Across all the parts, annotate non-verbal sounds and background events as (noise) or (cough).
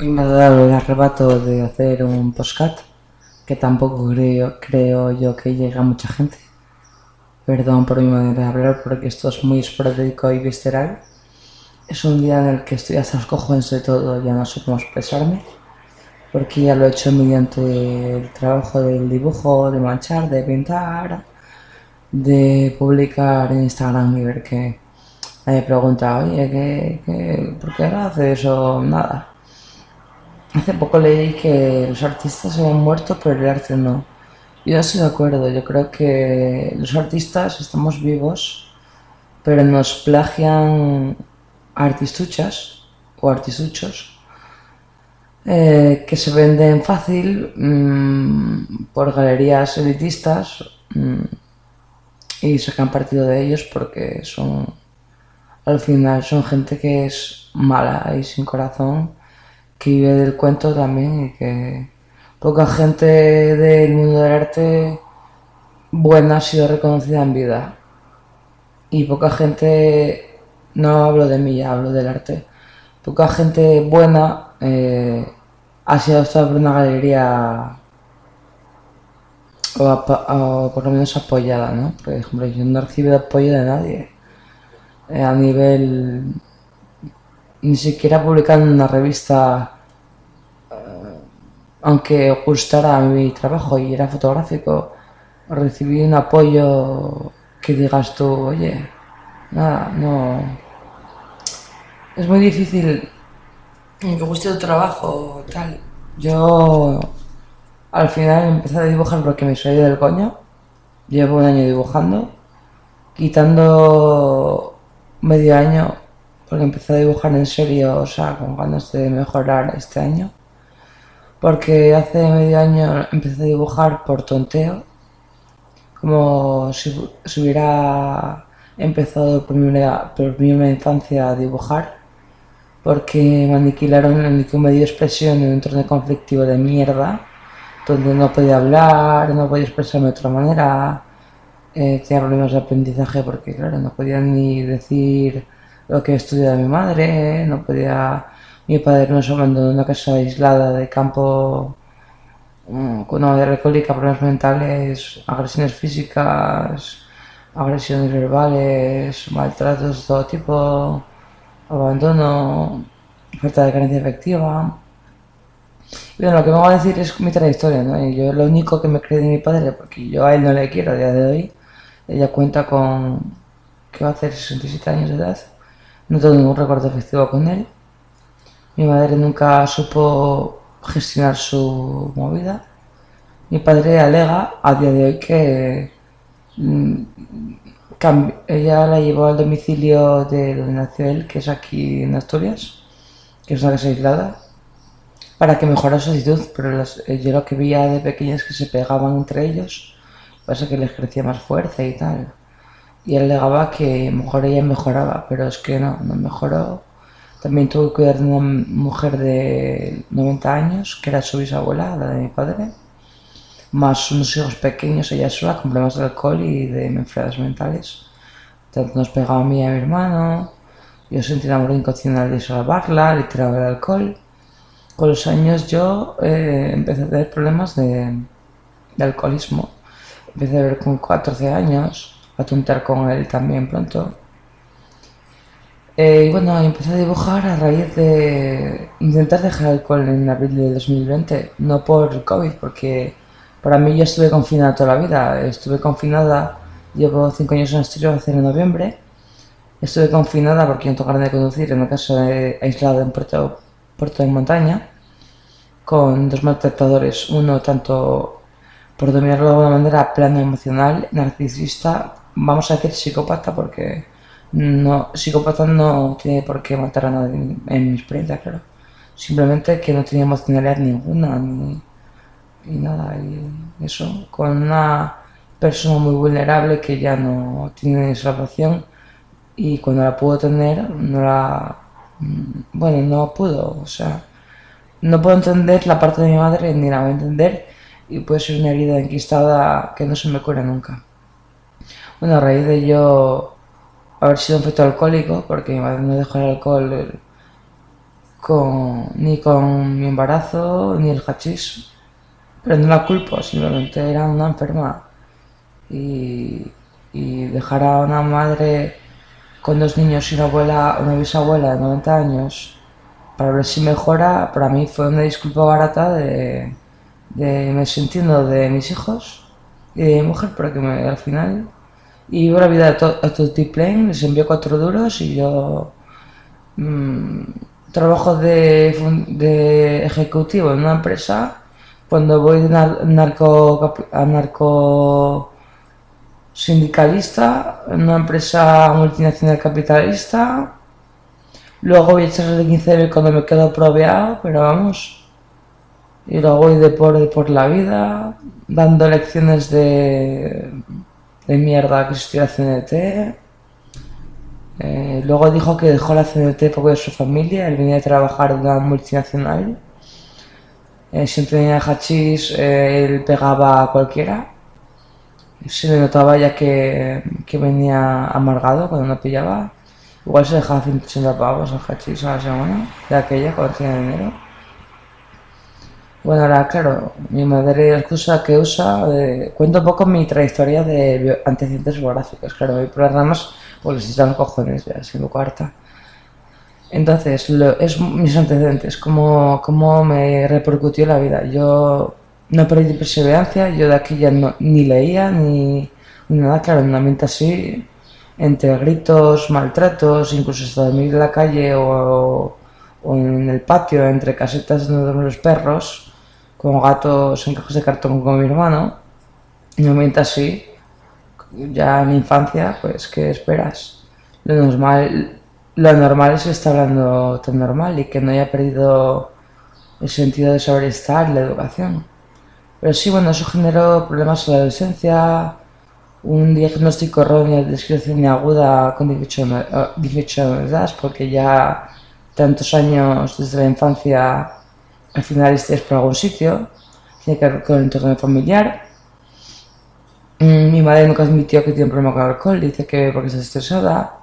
Me ha dado el arrebato de hacer un postcat que tampoco creo, creo yo que llegue a mucha gente. Perdón por mi manera de hablar porque esto es muy esporádico y visceral. Es un día en el que estoy hasta los cojones de todo, ya no sé cómo expresarme. Porque ya lo he hecho mediante el trabajo del dibujo, de manchar, de pintar, de publicar en Instagram y ver que nadie pregunta, oye, ¿qué, ¿por qué no haces eso? Nada. Hace poco leí que los artistas se han muerto, pero el arte no. Yo no estoy de acuerdo, yo creo que los artistas estamos vivos, pero nos plagian artistuchas o artistuchos eh, que se venden fácil mmm, por galerías elitistas mmm, y sacan partido de ellos porque son al final son gente que es mala y sin corazón que vive del cuento también y que poca gente del mundo del arte buena ha sido reconocida en vida y poca gente no hablo de mí hablo del arte poca gente buena eh, ha sido hasta por una galería o, por lo menos apoyada, ¿no? Por ejemplo, yo no he recibido apoyo de nadie eh, a nivel ni siquiera publicando en una revista eh, aunque gustara mi trabajo y era fotográfico recibí un apoyo que digas tú oye nada no es muy difícil. Que guste tu trabajo tal. Yo al final empecé a dibujar porque me salí del coño. Llevo un año dibujando quitando medio año porque empecé a dibujar en serio, o sea, con ganas de mejorar este año. Porque hace medio año empecé a dibujar por tonteo, como si, hubiera empezado por mi, por mi infancia a dibujar, porque me aniquilaron en un medio de expresión en un entorno conflictivo de mierda, donde no podía hablar, no podía expresarme de otra manera, eh, tenía problemas de aprendizaje porque, claro, no podía ni decir lo que estudiado mi madre, no podía... Mi padre nos abandonó en una casa aislada de campo mm, con una madre alcohólica, problemas mentales, agresiones físicas, agresiones verbales, maltratos de todo tipo, abandono, falta de carencia efectiva. Y bueno, lo que me voy a decir es mi trayectoria, ¿no? Y yo lo único que me cree de mi padre, porque yo a él no le quiero a día de hoy, ella cuenta con que va a hacer 67 años de edad no tengo ningún recuerdo efectivo con él. Mi madre nunca supo gestionar su movida. Mi padre alega a día de hoy que mmm, ella la llevó al domicilio de donde nació él, que es aquí en Asturias, que es una casa aislada, para que mejorara su actitud, pero las, yo lo que veía de pequeña es que se pegaban entre ellos, pasa que les crecía más fuerza y tal y él alegaba que mejor ella mejoraba, pero es que no, no mejoró. También tuvo que cuidar de una mujer de 90 años, que era su bisabuela, la de mi padre, más unos hijos pequeños, ella sola, con problemas de alcohol y de enfermedades mentales. Tanto nos pegaba a mí y a mi hermano, yo sentí el amor incondicional de salvarla, le tiraba el alcohol. Con los años yo eh, empecé a tener problemas de, de alcoholismo. Empecé a ver con 14 años a tontear con él también pronto. Eh, y bueno, empecé a dibujar a raíz de intentar dejar el alcohol en abril de 2020, no por COVID, porque para mí yo estuve confinada toda la vida. Estuve confinada, llevo cinco años en Asturias, en noviembre. Estuve confinada porque no tengo de conducir en una casa aislada en Puerto, Puerto de Montaña, con dos maltratadores, uno tanto por dominarlo de alguna manera plano emocional, narcisista, vamos a decir psicópata porque no psicópata no tiene por qué matar a nadie en, mi experiencia, claro. Simplemente que no tenía emocionalidad ninguna ni, ni nada. Y eso, con una persona muy vulnerable que ya no tiene salvación y cuando la pudo tener no la bueno no pudo o sea no puedo entender la parte de mi madre ni la voy a entender y puede ser una herida enquistada que no se me cura nunca bueno, a raíz de yo haber sido un feto alcohólico, porque mi madre no dejó el alcohol con, ni con mi embarazo ni el hachís. Pero no la culpo, simplemente era una enferma. Y, dejar a una madre con dos niños y una abuela, una bisabuela de 90 años para ver si mejora, para mí fue una disculpa barata de, de me sintiendo de mis hijos y de mi mujer, para que me, al final y la vida a, to, a les envió cuatro duros y yo mmm, trabajo de, de, ejecutivo en una empresa. Cuando voy de narco, a narco sindicalista en una empresa multinacional capitalista. Luego voy a echar de 15 cuando me quedo proveado, pero vamos. Y luego voy de por, por la vida, dando lecciones de de mierda que la CNT. Eh, luego dijo que dejó la CNT porque de su familia, él venía a trabajar en una multinacional. Eh, siempre tenía hachís, eh, él pegaba a cualquiera. Se le notaba ya que, que venía amargado cuando no pillaba. Igual se dejaba 180 pavos el hachís a la semana, de aquella cuando tenía dinero. Bueno, ahora, claro, mi madre excusa que usa, eh, cuento un poco mi trayectoria de antecedentes biográficos. Claro, hay programas, pues les dan cojones, ya, siendo cuarta. Entonces, lo, es mis antecedentes, cómo, cómo me repercutió la vida. Yo no perdí perseverancia, yo de aquí ya no, ni leía, ni, ni nada, claro, en un ambiente así, entre gritos, maltratos, incluso hasta dormir en la calle o, o en el patio, entre casetas donde duermen los perros como gatos en cajas de cartón con mi hermano. Y momento así, ya en mi infancia, pues, ¿qué esperas? Lo normal, lo normal es está hablando tan normal y que no haya perdido el sentido de saber estar, la educación. Pero sí, bueno, eso generó problemas en la adolescencia, un diagnóstico erróneo de esquizofrenia aguda con 18, 18 años porque ya tantos años desde la infancia al final estés por algún sitio, tiene que ver con el entorno familiar. Mm, mi madre nunca admitió que tiene un problema con alcohol, dice que porque está estresada.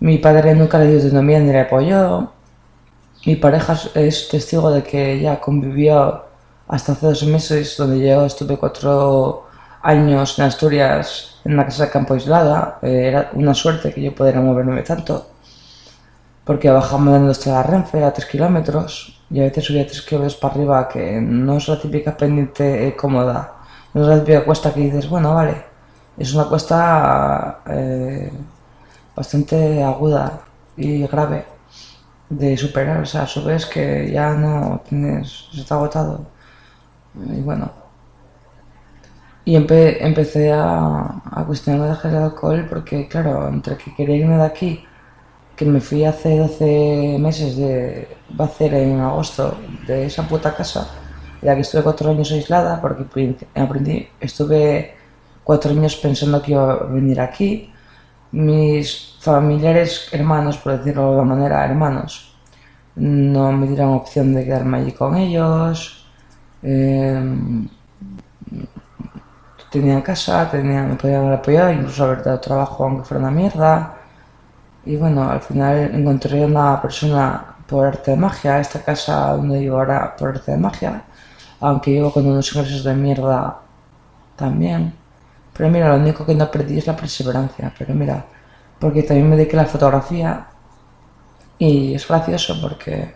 Mi padre nunca le dio autonomía ni le apoyó. Mi pareja es testigo de que ella convivió hasta hace dos meses, donde yo estuve cuatro años en Asturias en una casa de campo aislada. Eh, era una suerte que yo pudiera moverme tanto, porque bajamos dando hasta la Renfe a tres kilómetros y a veces subía tres kilómetros para arriba, que no es la típica pendiente cómoda, no es la típica cuesta que dices, bueno, vale, es una cuesta eh, bastante aguda y grave de superar, o sea, subes que ya no tienes, se está agotado, y bueno. Y empe empecé a, a dejar el alcohol porque, claro, entre que quería irme de aquí que me fui hace 12 meses de va a ser en agosto de esa puta casa ya que estuve cuatro años aislada porque aprendí estuve cuatro años pensando que iba a venir aquí. Mis familiares hermanos por decirlo de alguna manera hermanos no me dieron opción de quedarme allí con ellos. Eh, tenía casa tenía, me podían haber apoyado incluso haber dado trabajo aunque fuera una mierda y bueno, al final encontré una persona por arte de magia, esta casa donde vivo ahora por arte de magia, aunque vivo con unos ingresos de mierda también. Pero mira, lo único que no perdí es la perseverancia. Pero mira, porque también me dediqué a la fotografía y es gracioso porque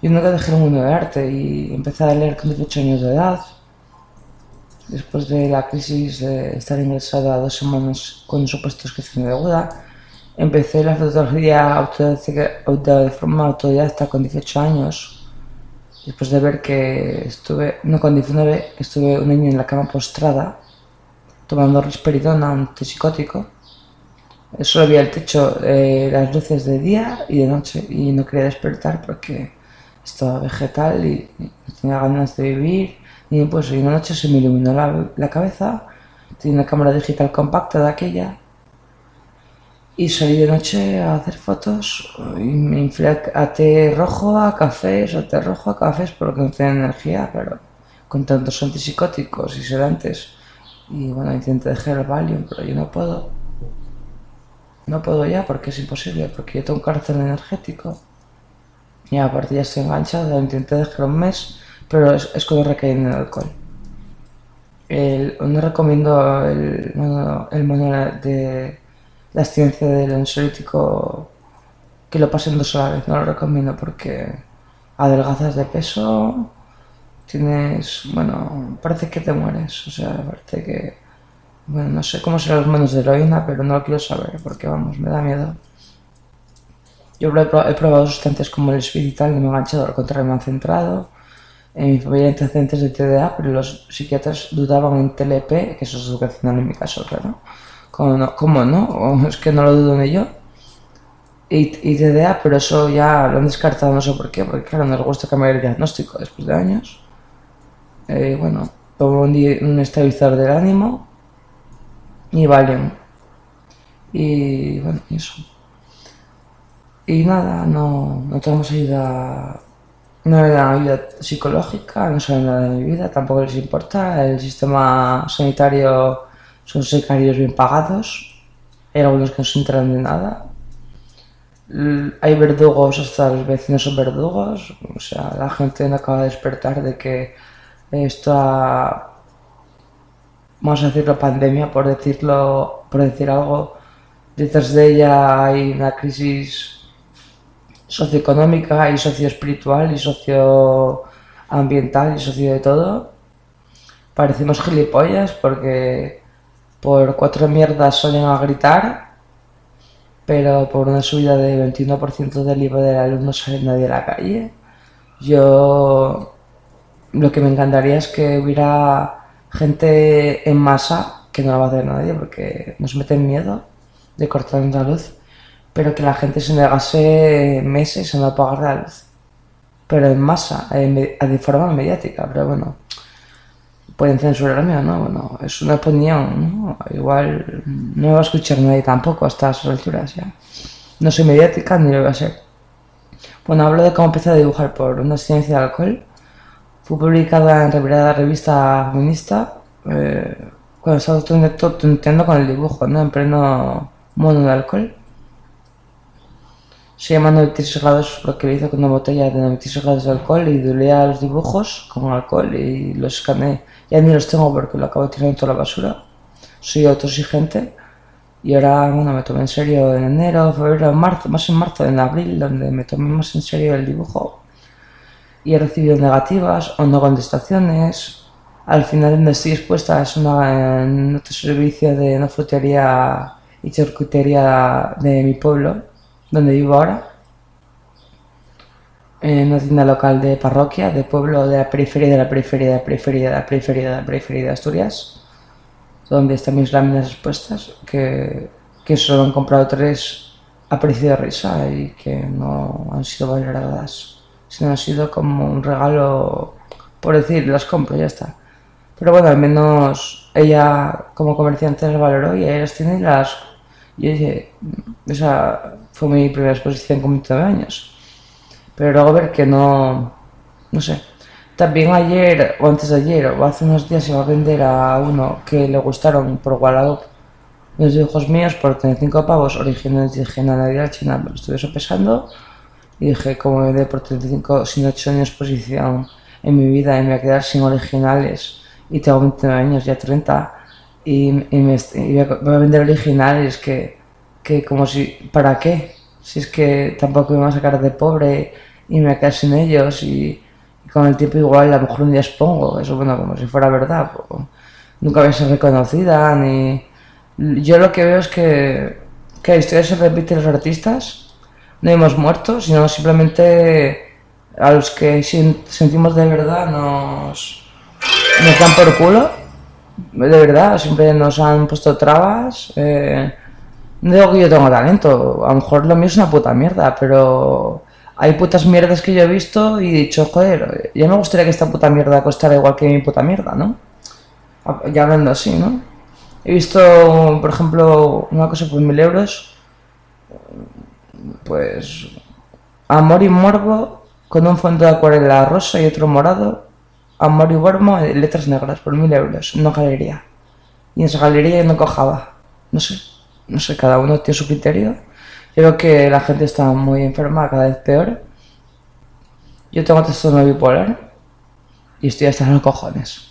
yo nunca dejé el mundo de arte y empecé a leer con 18 años de edad. Después de la crisis de estar ingresada dos semanas con un supuesto inscripción de deuda, Empecé la fotografía de forma autodidacta con 18 años, después de ver que estuve, no con 19, estuve un año en la cama postrada, tomando risperidona, antipsicótico. Solo había el techo, eh, las luces de día y de noche, y no quería despertar porque estaba vegetal y, tenía ganas de vivir. Y pues una noche se me iluminó la, la cabeza, tenía una cámara digital compacta de aquella y salí de noche a hacer fotos y me inflé a té rojo, a cafés, a té rojo, a cafés, porque no tenía energía, pero con tantos antipsicóticos y sedantes. Y bueno, intenté dejar el Valium, pero yo no puedo. No puedo ya porque es imposible, porque yo tengo un cárcel energético. Y aparte ya estoy enganchado, intenté dejar un mes, pero es, es cuando en el alcohol. El, no recomiendo el, el manual de la ciencia del ansiolítico que lo pasen dos a la vez, no lo recomiendo porque adelgazas de peso, tienes, bueno, parece que te mueres, o sea, parece que, bueno, no sé cómo serán los manos de heroína, pero no lo quiero saber porque, vamos, me da miedo. Yo he probado sustancias como el speed y tal, no me he enganchado, al contrario, me han centrado. En mi familia hay antecedentes de TDA, pero los psiquiatras dudaban en TLP, que eso es educacional en mi caso, claro. ¿Cómo no? (laughs) Es que no lo dudo ni yo. Y, y, TDA, pero eso ya lo han descartado, no sé por qué, porque claro, no les gusta cambiar el diagnóstico después de años. Eh, bueno, tomo un, un, estabilizador del ánimo y Valium. Y bueno, eso. Y nada, no, no tenemos ayuda, no me dan ayuda psicológica, no saben nada de mi vida, tampoco les importa. El sistema sanitario son secarios bien pagados, hay algunos que no se enteran de nada. Hay verdugos, hasta los vecinos son verdugos, o sea, la gente no acaba de despertar de que esta, vamos a decirlo, pandemia, por decirlo, por decir algo, detrás de ella hay una crisis socioeconómica y socioespiritual y socioambiental y socio de todo. Parecemos gilipollas porque por cuatro mierdas salen a gritar, pero por una subida de 21% del IVA del alumno no sale nadie a la calle. Yo lo que me encantaría es que hubiera gente en masa, que no la va a hacer nadie porque nos meten miedo de cortar la luz pero que la gente se negase meses a no pagar la luz. Pero en masa, de forma mediática, pero bueno, pueden censurarme o no, bueno, es una opinión, ¿no? Igual no va a escuchar nadie tampoco hasta estas alturas ya. No soy mediática ni lo voy a ser. Bueno, hablo de cómo empecé a dibujar por una ciencia de alcohol. Fue publicada en la revista feminista eh, cuando estaba tonteando con el dibujo, ¿no? En pleno mono de alcohol se llama 93 grados porque lo hice con una botella de 93 grados de alcohol y dolía los dibujos con alcohol y los escaneé. Ya ni los tengo porque lo acabo en toda la basura. Soy autoexigente y ahora bueno, me tomé en serio en enero, febrero, marzo, más en marzo, en abril, donde me tomé más en serio el dibujo y he recibido negativas o no contestaciones. Al final donde estoy expuesta es una, en otro servicio de una frutería y charcutería de mi pueblo donde vivo ahora, en una tienda local de parroquia, de pueblo de la periferia, de la periferia, de la periferia, de la periferia, de la periferia de Asturias, donde están mis láminas expuestas, que, que solo han comprado tres a precio de risa y que no han sido valoradas, sino han sido como un regalo, por decir, las compro, ya está. Pero bueno, al menos ella como comerciante las valoró y ella las y las... fue mi primera exposición con 29 años. Pero luego ver que no, no sé. También ayer, o antes de ayer, o hace unos días, iba a vender a uno que le gustaron por Wallapop los dibujos míos por 35 pavos originales de la China. Me lo estuve sopesando y dije, como me dé por 35 sin he hecho ni exposición en mi vida y me voy a quedar sin originales y tengo 29 años, ya 30, y, me, y voy a vender originales que que como si, ¿para qué? Si es que tampoco me van a sacar de pobre y me quedar sin ellos y, con el tiempo igual a lo mejor un día expongo, eso bueno, como si fuera verdad, nunca voy a reconocida ni... Yo lo que veo es que, que la historia se repite los artistas, no hemos muerto, sino simplemente a los que sentimos de verdad nos, nos dan por culo, de verdad, siempre nos han puesto trabas. Eh, no digo que yo tenga talento, a lo mejor lo mío es una puta mierda, pero hay putas mierdas que yo he visto y he dicho, joder, ya me gustaría que esta puta mierda costara igual que mi puta mierda, ¿no? Ya hablando así, ¿no? He visto, por ejemplo, una cosa por mil euros, pues Amor y Morbo con un fondo de acuarela rosa y otro morado, Amor y Morbo en letras negras por mil euros, una galería. Y en esa galería yo no cojaba, no sé no sé, cada uno tiene su criterio. Creo que la gente está muy enferma, cada vez peor. Yo tengo trastorno bipolar y estoy hasta los cojones.